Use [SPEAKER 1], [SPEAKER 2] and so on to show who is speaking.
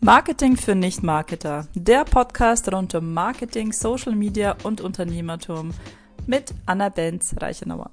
[SPEAKER 1] Marketing für Nicht-Marketer. der Podcast rund um Marketing, Social Media und Unternehmertum mit Anna Benz Reichenauer.